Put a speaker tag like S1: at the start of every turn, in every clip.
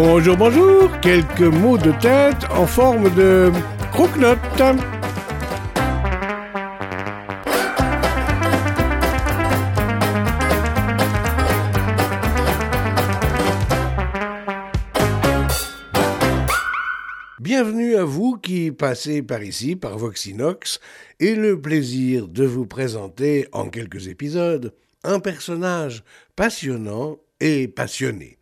S1: Bonjour, bonjour. Quelques mots de tête en forme de croque-note. Bienvenue à vous qui passez par ici, par Voxinox, et le plaisir de vous présenter en quelques épisodes un personnage passionnant et passionné.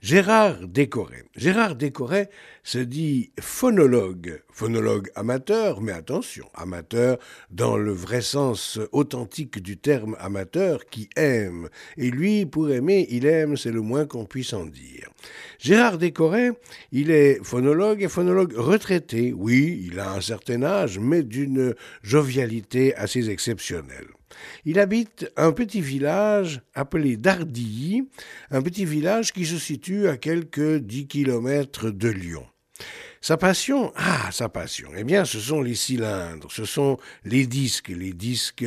S1: Gérard Décoré. Gérard Décoré se dit phonologue, phonologue amateur, mais attention, amateur dans le vrai sens authentique du terme amateur qui aime. Et lui, pour aimer, il aime, c'est le moins qu'on puisse en dire. Gérard Décoré, il est phonologue et phonologue retraité. Oui, il a un certain âge, mais d'une jovialité assez exceptionnelle. Il habite un petit village appelé Dardilly, un petit village qui se situe à quelques dix kilomètres de Lyon. Sa passion, ah, sa passion, eh bien, ce sont les cylindres, ce sont les disques, les disques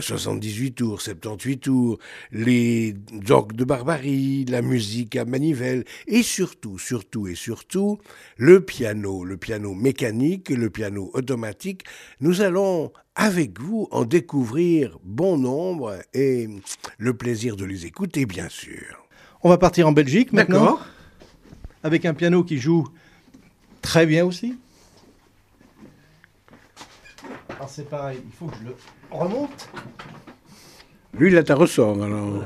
S1: 78 euh, tours, 78 tours, les orgues de barbarie, la musique à manivelle, et surtout, surtout et surtout, le piano, le piano mécanique, le piano automatique. Nous allons, avec vous, en découvrir bon nombre et le plaisir de les écouter, bien sûr.
S2: On va partir en Belgique maintenant, avec un piano qui joue très bien aussi. Alors c'est pareil, il faut que je le remonte.
S1: Lui, il a ta ressort alors.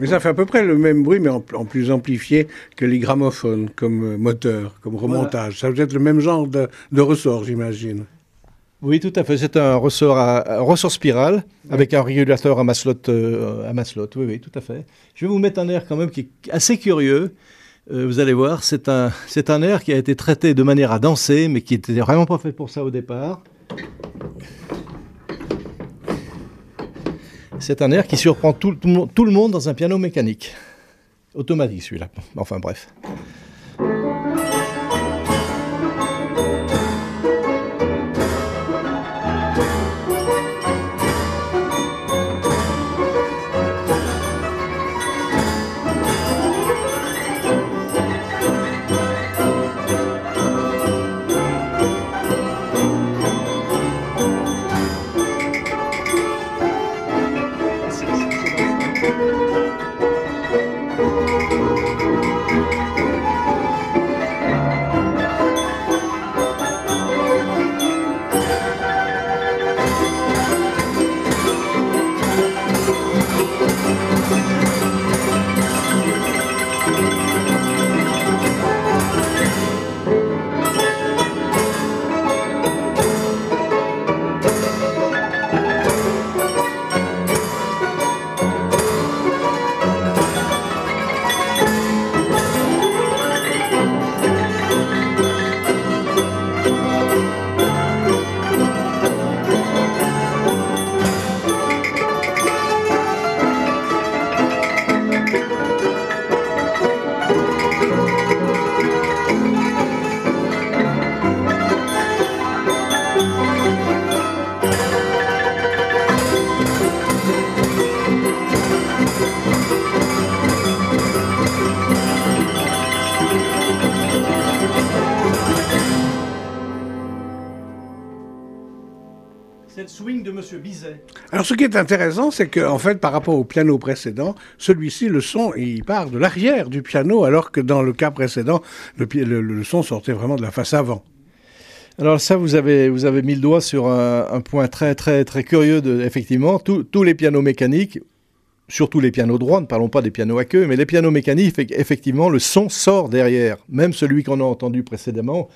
S1: Mais ça fait à peu près le même bruit, mais en, plus amplifié que les gramophones comme moteur, comme remontage. Ça doit être le même genre de ressort, j'imagine.
S2: Oui, tout à fait. C'est un ressort, à, spirale avec un régulateur à maslot, euh, à. Oui, oui, tout à fait. Je vais vous mettre un air quand même qui est assez curieux. Euh, vous allez voir, c'est un, c'est un air qui a été traité de manière à danser, mais qui n'était vraiment pas fait pour ça au départ. C'est un air qui surprend tout, tout le monde dans un piano mécanique. Automatique celui-là. Enfin bref.
S1: Ce qui est intéressant, c'est qu'en fait, par rapport au piano précédent, celui-ci, le son, il part de l'arrière du piano, alors que dans le cas précédent, le, son sortait vraiment de la face avant.
S2: Alors ça, vous avez, vous avez mis le doigt sur un, point très, très, très curieux. De, effectivement, tous les pianos mécaniques, surtout les pianos droits, ne parlons pas des pianos à queue, mais les pianos mécaniques, effectivement, le son sort derrière. Même celui qu'on a entendu précédemment,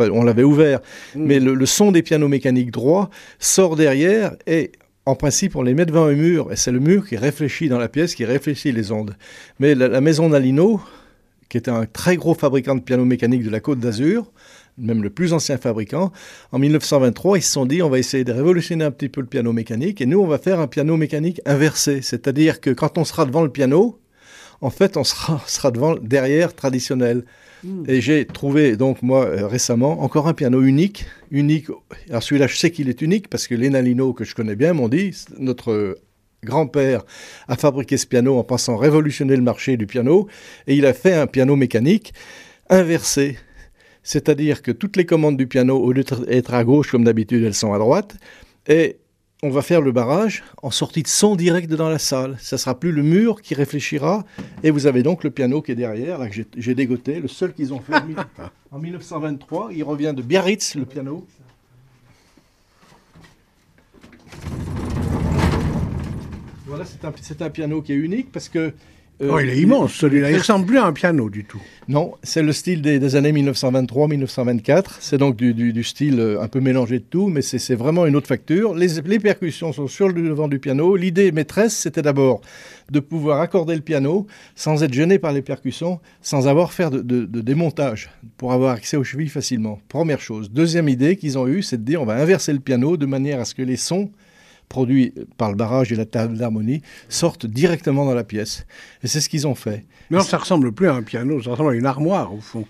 S2: on l'avait ouvert, mm. mais le, son des pianos mécaniques droits sort derrière et en principe, on les met devant un mur, et c'est le mur qui réfléchit dans la pièce, qui réfléchit les ondes. Mais la, maison Nalino, qui est un très gros fabricant de pianos mécaniques de la Côte d'Azur, même le plus ancien fabricant, en 1923, ils se sont dit on va essayer de révolutionner un petit peu le piano mécanique, et nous, on va faire un piano mécanique inversé. C'est-à-dire que quand on sera devant le piano, en fait, on sera, sera devant derrière traditionnel. Hmm. Et j'ai trouvé, donc, moi, euh, récemment, encore un piano unique. Unique. Alors, celui-là, je sais qu'il est unique parce que les Nalino, que je connais bien, m'ont dit notre grand-père a fabriqué ce piano en pensant révolutionner le marché du piano, et il a fait un piano mécanique inversé. C'est-à-dire que toutes les commandes du piano, au lieu d'être à gauche comme d'habitude, elles sont à droite. Et on va faire le barrage en sortie de son direct dans la salle. Ça sera plus le mur qui réfléchira. Et vous avez donc le piano qui est derrière, là que j'ai dégoté, le seul qu'ils ont fait en 1923. Il revient de Biarritz, le piano. Voilà, c'est un, un, piano qui est unique parce que
S1: euh, oh, il est immense, celui-là. Il ne ressemble plus à un piano du tout.
S2: Non, c'est le style des, années 1923-1924. C'est donc du, style euh, un peu mélangé de tout, mais c'est vraiment une autre facture. Les, percussions sont sur le devant du piano. L'idée maîtresse, c'était d'abord de pouvoir accorder le piano sans être gêné par les percussions, sans avoir à faire de, de démontage, pour avoir accès aux chevilles facilement. Première chose. Deuxième idée qu'ils ont eue, c'est de dire on va inverser le piano de manière à ce que les sons produits par le barrage et la table d'harmonie sortent directement dans la pièce. Et c'est ce qu'ils ont fait.
S1: Mais non, ça ressemble plus à un piano, ça ressemble à une armoire au fond.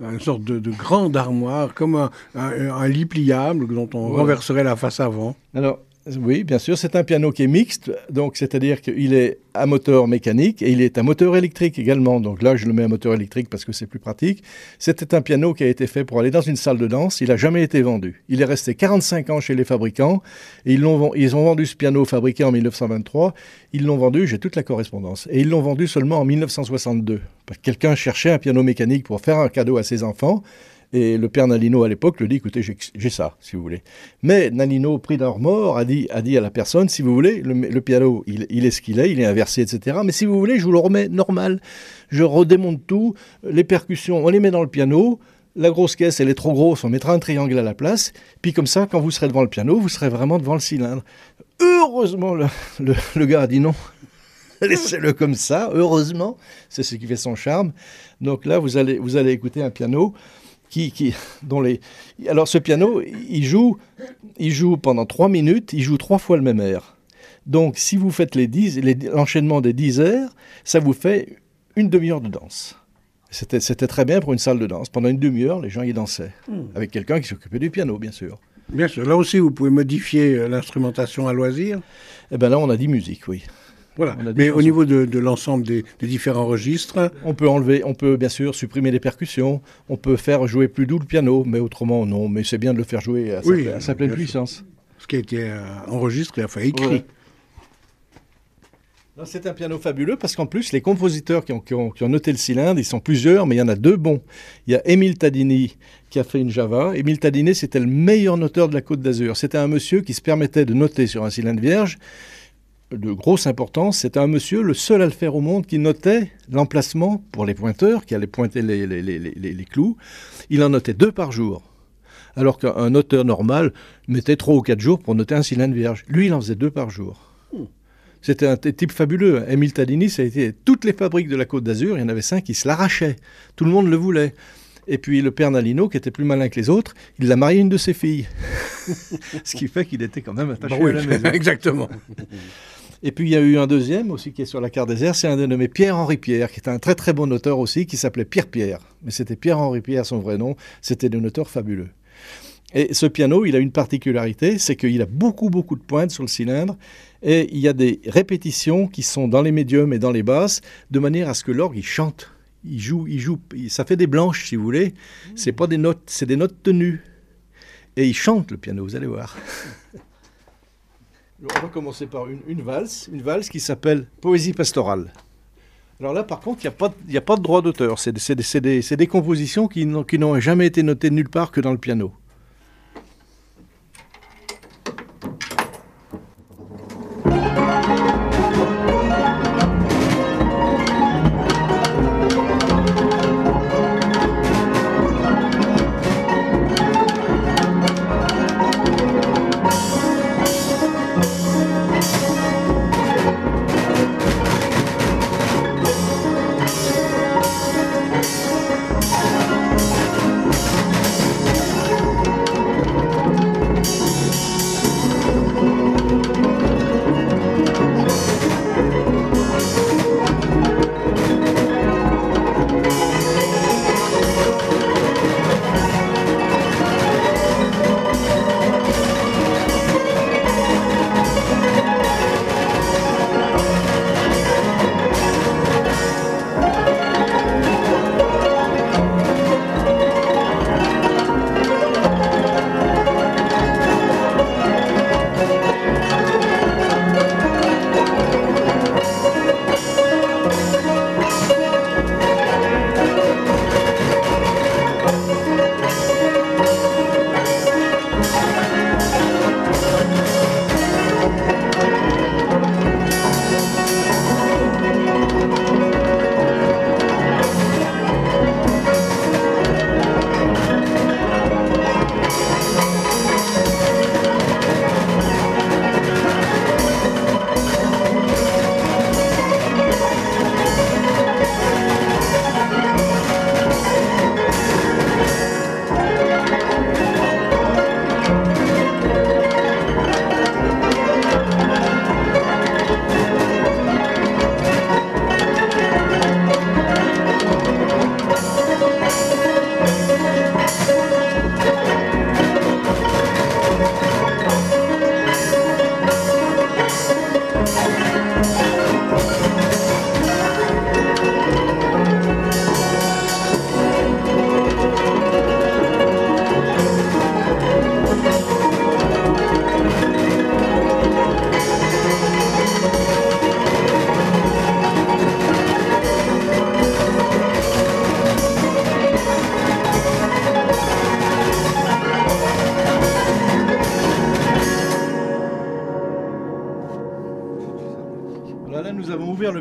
S1: Une sorte de, grande armoire, comme un, lit pliable dont on renverserait la face avant.
S2: Alors, oui, bien sûr, c'est un piano qui est mixte, donc c'est-à-dire qu'il est à moteur mécanique et il est à moteur électrique également. Donc là, je le mets à moteur électrique parce que c'est plus pratique. C'était un piano qui a été fait pour aller dans une salle de danse. Il n'a jamais été vendu. Il est resté 45 ans chez les fabricants et ils, ont, ils ont vendu ce piano fabriqué en 1923. Ils l'ont vendu, j'ai toute la correspondance, et ils l'ont vendu seulement en 1962. Quelqu'un cherchait un piano mécanique pour faire un cadeau à ses enfants. Et le père Nalino, à l'époque, le dit, écoutez, j'ai ça, si vous voulez. Mais Nalino, pris d'un mort, a dit, a dit à la personne, si vous voulez, le, piano, il, est ce qu'il est, il est inversé, etc. Mais si vous voulez, je vous le remets normal. Je redémonte tout, les percussions, on les met dans le piano. La grosse caisse, elle est trop grosse, on mettra un triangle à la place. Puis comme ça, quand vous serez devant le piano, vous serez vraiment devant le cylindre. Heureusement, le, le gars a dit non. Laissez-le comme ça, heureusement. C'est ce qui fait son charme. Donc là, vous allez, vous allez écouter un piano qui, dont les... Alors ce piano, il joue, il joue pendant trois minutes, il joue trois fois le même air. Donc si vous faites l'enchaînement des 10 airs, ça vous fait une demi-heure de danse. C'était très bien pour une salle de danse. Pendant une demi-heure, les gens y dansaient, hmm. avec quelqu'un qui s'occupait du piano, bien sûr.
S1: Bien sûr. Là aussi, vous pouvez modifier euh, l'instrumentation à loisir.
S2: Eh bien là, on a dit musique, oui.
S1: Voilà. Mais au niveau de, l'ensemble des, différents registres,
S2: on peut enlever, on peut bien sûr supprimer les percussions, on peut faire jouer plus doux le piano, mais autrement non. Mais c'est bien de le faire jouer à sa, pleine puissance.
S1: Ce qui a été euh, enregistré, enfin écrit.
S2: C'est un piano fabuleux parce qu'en plus, les compositeurs qui ont, qui, ont, noté le cylindre, ils sont plusieurs, mais il y en a deux bons. Il y a Émile Tadini qui a fait une Java. Émile Tadini, c'était le meilleur noteur de la Côte d'Azur. C'était un monsieur qui se permettait de noter sur un cylindre vierge de grosse importance. C'était un monsieur, le seul à le faire au monde, qui notait l'emplacement pour les pointeurs, qui allaient pointer les, les, clous. Il en notait deux par jour. Alors qu'un auteur normal mettait trois ou quatre jours pour noter un cylindre vierge. Lui, il en faisait deux par jour. C'était un type fabuleux. Émile Tadini, ça a été toutes les fabriques de la Côte d'Azur, il y en avait cinq qui se l'arrachaient. Tout le monde le voulait. Et puis le père Nalino, qui était plus malin que les autres, il l'a marié une de ses filles. Ce qui fait qu'il était quand même attaché bah à la maison.
S1: Exactement.
S2: Et puis il y a eu un deuxième aussi qui est sur la carte des airs, c'est un dénommé Pierre-Henri Pierre, qui est un très très bon auteur aussi, qui s'appelait Pierre Pierre. Mais c'était Pierre-Henri Pierre son vrai nom, c'était un auteur fabuleux. Et ce piano, il a une particularité, c'est qu'il a beaucoup beaucoup de pointes sur le cylindre, et il y a des répétitions qui sont dans les médiums et dans les basses, de manière à ce que l'orgue il chante, il joue, il joue, ça fait des blanches si vous voulez. C'est pas des notes, c'est des notes tenues. Et il chante le piano, vous allez voir. On va commencer par une, valse, une valse qui s'appelle Poésie pastorale. Alors là, par contre, il n'y a, pas de droit d'auteur. C'est des, compositions qui n'ont jamais été notées nulle part que dans le piano.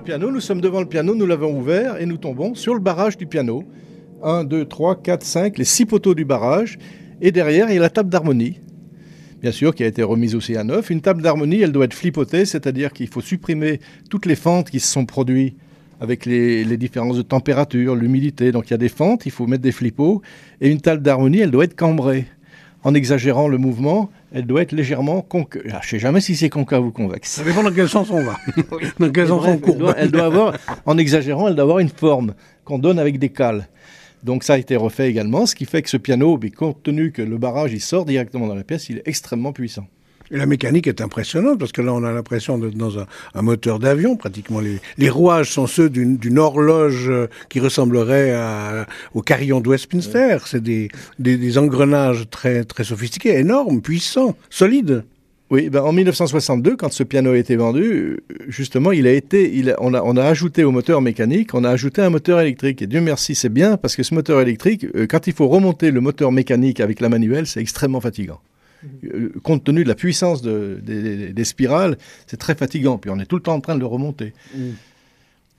S2: Nous sommes devant le piano, nous l'avons ouvert et nous tombons sur le barrage du piano. 1, 2, 3, 4, 5, les six poteaux du barrage. Et derrière, il y a la table d'harmonie, bien sûr, qui a été remise aussi à neuf. Une table d'harmonie, elle doit être flipotée, c'est-à-dire qu'il faut supprimer toutes les fentes qui se sont produites avec les, différences de température, l'humidité. Donc il y a des fentes, il faut mettre des flippos. Et une table d'harmonie, elle doit être cambrée. En exagérant le mouvement, elle doit être légèrement concave. Ah, je ne sais jamais si c'est concave ou convexe.
S1: Ça dépend dans quel sens on va. dans quel sens on
S2: courbe. Elle doit, avoir, en exagérant, elle doit avoir une forme qu'on donne avec des cales. Donc ça a été refait également, ce qui fait que ce piano, compte tenu que le barrage il sort directement dans la pièce, il est extrêmement puissant.
S1: Et la mécanique est impressionnante parce que là, on a l'impression d'être dans un, moteur d'avion. Pratiquement, les, rouages sont ceux d'une horloge euh, qui ressemblerait au carillon de Westminster. C'est des, engrenages très, très sophistiqués, énormes, puissants, solides.
S2: Oui, ben en 1962, quand ce piano a été vendu, justement, il a été, il on, a, on, a, ajouté au moteur mécanique, on a ajouté un moteur électrique. Et Dieu merci, c'est bien parce que ce moteur électrique, euh, quand il faut remonter le moteur mécanique avec la manuelle, c'est extrêmement fatigant. Euh, compte tenu de la puissance des, spirales, c'est très fatigant. Puis on est tout le temps en train de le remonter. Mm.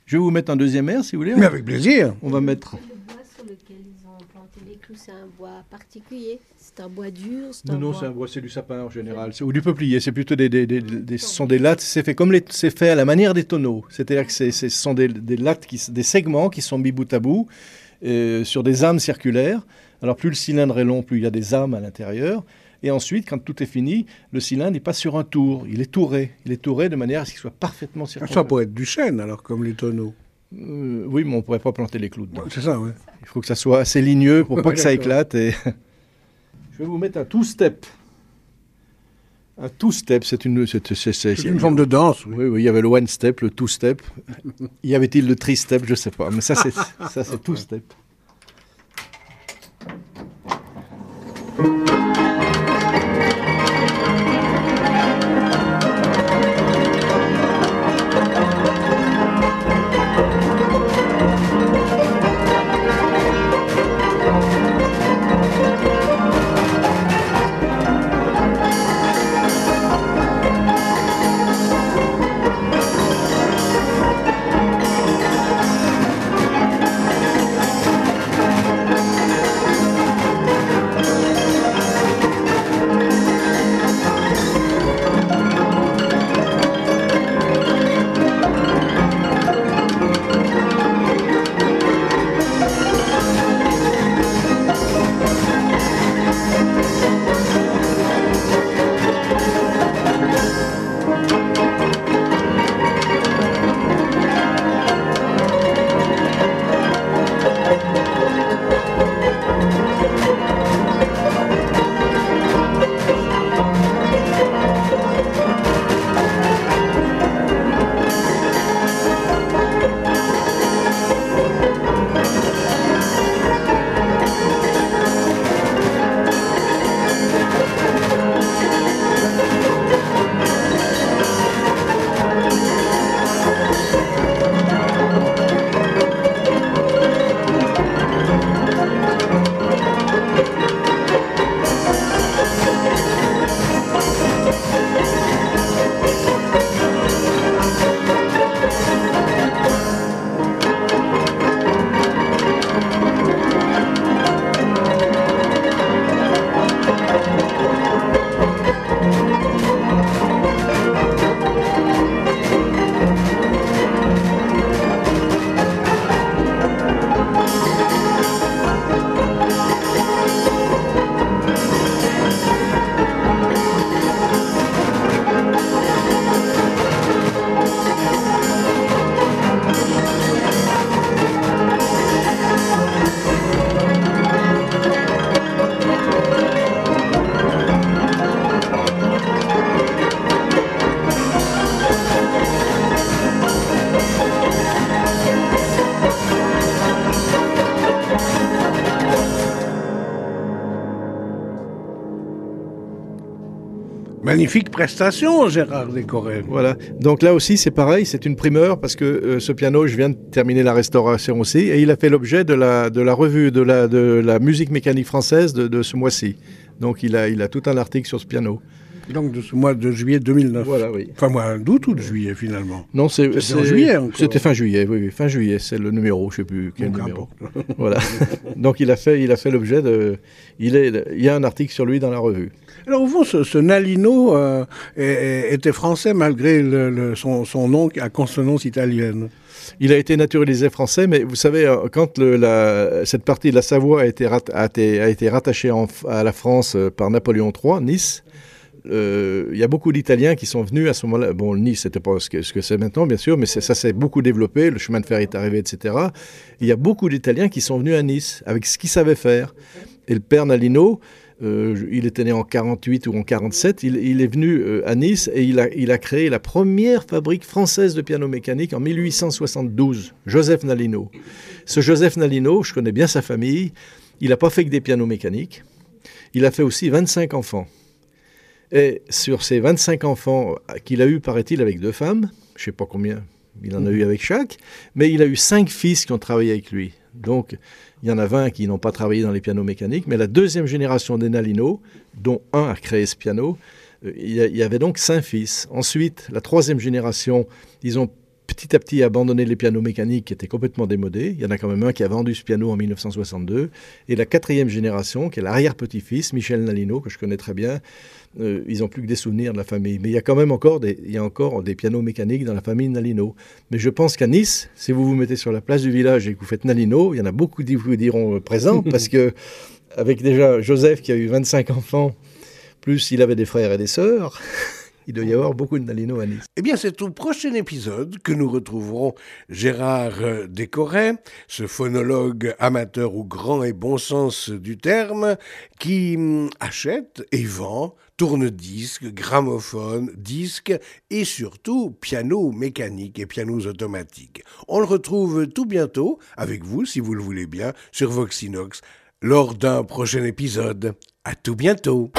S2: Je vais vous mettre un deuxième air, si vous voulez.
S1: Mais avec plaisir.
S2: On va mettre.
S3: Le bois sur lequel ils ont planté les clous, c'est un bois particulier. C'est un bois dur.
S2: Non, non, c'est un bois, c'est du sapin en général, ou du peuplier. C'est plutôt des, des, ce sont des lattes. C'est fait comme les, c'est fait à la manière des tonneaux. C'est-à-dire que ce sont des, lattes qui, des segments qui sont mis bout à bout euh, sur des âmes circulaires. Alors plus le cylindre est long, plus il y a des âmes à l'intérieur. Et ensuite, quand tout est fini, le cylindre n'est pas sur un tour, il est touré. Il est touré de manière à ce qu'il soit parfaitement circulaire.
S1: Ça pourrait être du chêne, alors, comme les tonneaux.
S2: Euh, oui, mais on ne pourrait pas planter les clous dedans.
S1: c'est ça, oui.
S2: Il faut que ça soit assez ligneux pour pas que ça éclate. Et... Je vais vous mettre un two-step. Un two-step, c'est une,
S1: c'est, une forme de danse.
S2: Oui. oui, il y avait le one-step, le two-step. y avait-il le three-step? Je ne sais pas. Mais ça, c'est, ça, c'est two-step.
S1: Magnifique prestation, Gérard Décoré.
S2: Voilà. Donc là aussi, c'est pareil, c'est une primeur parce que euh, ce piano, je viens de terminer la restauration aussi, et il a fait l'objet de la, de la revue de la, de la musique mécanique française de, ce mois-ci. Donc il a, il a tout un article sur ce piano.
S1: Donc de ce mois de juillet 2009.
S2: Voilà, oui.
S1: Enfin, mois d'août ou de juillet finalement?
S2: Non, c'est
S1: juillet.
S2: C'était fin juillet, oui, oui, fin juillet. C'est le numéro, je sais plus quel numéro. Voilà. Donc il a fait, il a fait l'objet de. Il est, il y a un article sur lui dans la revue.
S1: Alors au fond, ce, Nalino euh, était français malgré son, son nom à consonance italienne.
S2: Il a été naturalisé français, mais vous savez, euh, quand cette partie de la Savoie a été, rattachée à la France euh, par Napoléon III, Nice, il y a beaucoup d'Italiens qui sont venus à ce moment-là. Bon, Nice, c'était pas ce que ce que c'est maintenant, bien sûr, mais ça s'est beaucoup développé. Le chemin de fer est arrivé, etc. Il y a beaucoup d'Italiens qui sont venus à Nice avec ce qu'ils savaient faire. Et le père Nalino, euh, il était né en 48 ou en 47, il, il est venu euh, à Nice et il a, il a créé la première fabrique française de piano mécanique en 1872, Joseph Nalino. Ce Joseph Nalino, je connais bien sa famille, il n'a pas fait que des pianos mécaniques, il a fait aussi 25 enfants. Et sur ces 25 enfants qu'il a eu, paraît-il, avec deux femmes, je ne sais pas combien il en a eu avec chaque, mais il a eu cinq fils qui ont travaillé avec lui. Donc, il y en a 20 qui n'ont pas travaillé dans les pianos mécaniques, mais la deuxième génération des Nalino, dont un a créé ce piano, euh, il y avait donc cinq fils. Ensuite, la troisième génération, ils ont petit à petit abandonné les pianos mécaniques qui étaient complètement démodés. Il y en a quand même un qui a vendu ce piano en 1962. Et la quatrième génération, qui est l'arrière-petit-fils, Michel Nalino, que je connais très bien, euh, ils n'ont plus que des souvenirs de la famille. Mais il y a quand même encore des, il y a encore des pianos mécaniques dans la famille Nalino. Mais je pense qu'à Nice, si vous vous mettez sur la place du village et que vous faites Nalino, il y en a beaucoup qui vous diront euh, présent, parce que avec déjà Joseph qui a eu 25 enfants, plus il avait des frères et des sœurs, il doit y avoir beaucoup de Nalino à Nice.
S1: Eh bien, c'est au prochain épisode que nous retrouverons Gérard euh, Descoret, ce phonologue amateur au grand et bon sens du terme, qui hum, achète et vend tourne-disques, gramophones, disques et surtout pianos mécaniques et pianos automatiques. On le retrouve tout bientôt, avec vous, si vous le voulez bien, sur Voxinox, lors d'un prochain épisode. À tout bientôt!